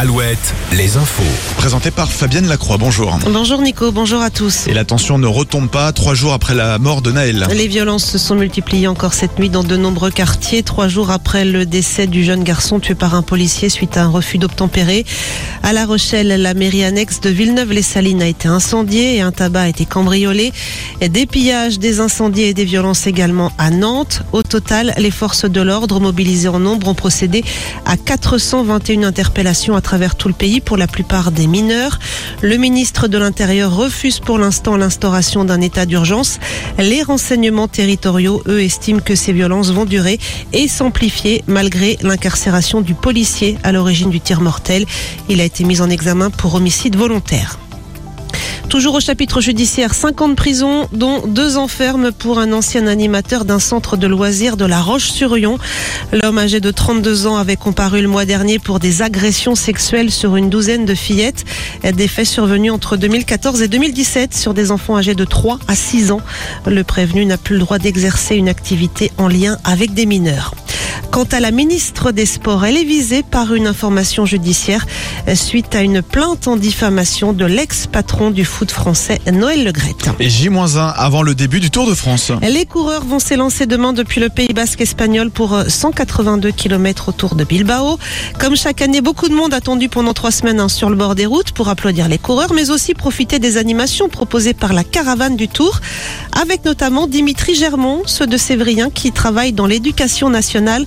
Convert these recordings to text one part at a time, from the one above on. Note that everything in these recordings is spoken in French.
Alouette, les infos. Présenté par Fabienne Lacroix, bonjour. Bonjour Nico, bonjour à tous. Et la tension ne retombe pas trois jours après la mort de Naël. Les violences se sont multipliées encore cette nuit dans de nombreux quartiers, trois jours après le décès du jeune garçon tué par un policier suite à un refus d'obtempérer. À La Rochelle, la mairie annexe de Villeneuve-les-Salines a été incendiée et un tabac a été cambriolé. Des pillages, des incendies et des violences également à Nantes. Au total, les forces de l'ordre mobilisées en nombre ont procédé à 421 interpellations à travers tout le pays pour la plupart des mineurs. Le ministre de l'Intérieur refuse pour l'instant l'instauration d'un état d'urgence. Les renseignements territoriaux, eux, estiment que ces violences vont durer et s'amplifier malgré l'incarcération du policier à l'origine du tir mortel. Il a été mis en examen pour homicide volontaire. Toujours au chapitre judiciaire, 50 prisons, dont deux enfermes pour un ancien animateur d'un centre de loisirs de la Roche-sur-Yon. L'homme âgé de 32 ans avait comparu le mois dernier pour des agressions sexuelles sur une douzaine de fillettes. Des faits survenus entre 2014 et 2017 sur des enfants âgés de 3 à 6 ans. Le prévenu n'a plus le droit d'exercer une activité en lien avec des mineurs. Quant à la ministre des Sports, elle est visée par une information judiciaire suite à une plainte en diffamation de l'ex-patron du foot français Noël Legrette. Et J-1 avant le début du Tour de France. Les coureurs vont s'élancer demain depuis le Pays Basque espagnol pour 182 km autour de Bilbao. Comme chaque année, beaucoup de monde attendu pendant trois semaines hein, sur le bord des routes pour applaudir les coureurs, mais aussi profiter des animations proposées par la caravane du Tour, avec notamment Dimitri Germont, ceux de Sévrien qui travaillent dans l'éducation nationale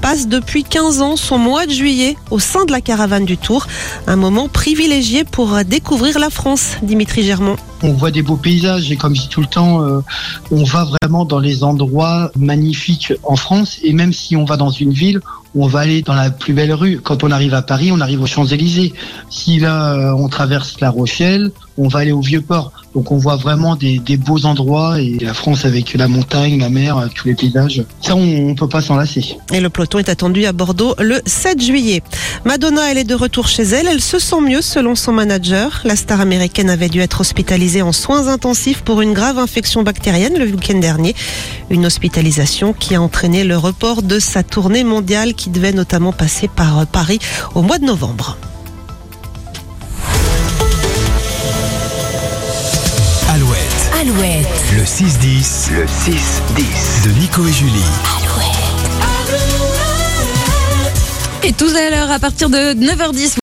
passe depuis 15 ans son mois de juillet au sein de la caravane du Tour. Un moment privilégié pour découvrir la France, Dimitri Germont. On voit des beaux paysages et comme je dis tout le temps, euh, on va vraiment dans les endroits magnifiques en France et même si on va dans une ville, on va aller dans la plus belle rue. Quand on arrive à Paris, on arrive aux Champs-Élysées. Si là, euh, on traverse La Rochelle, on va aller au Vieux-Port. Donc on voit vraiment des, des, beaux endroits et la France avec la montagne, la mer, tous les paysages. Ça, on, ne peut pas s'en lasser. Et le peloton est attendu à Bordeaux le 7 juillet. Madonna, elle est de retour chez elle. Elle se sent mieux selon son manager. La star américaine avait dû être hospitalisée en soins intensifs pour une grave infection bactérienne le week-end dernier. Une hospitalisation qui a entraîné le report de sa tournée mondiale qui devait notamment passer par Paris au mois de novembre. Alouette. Alouette. Le 6-10. Le 6-10. De Nico et Julie. Alouette. Et tout à l'heure, à partir de 9h10,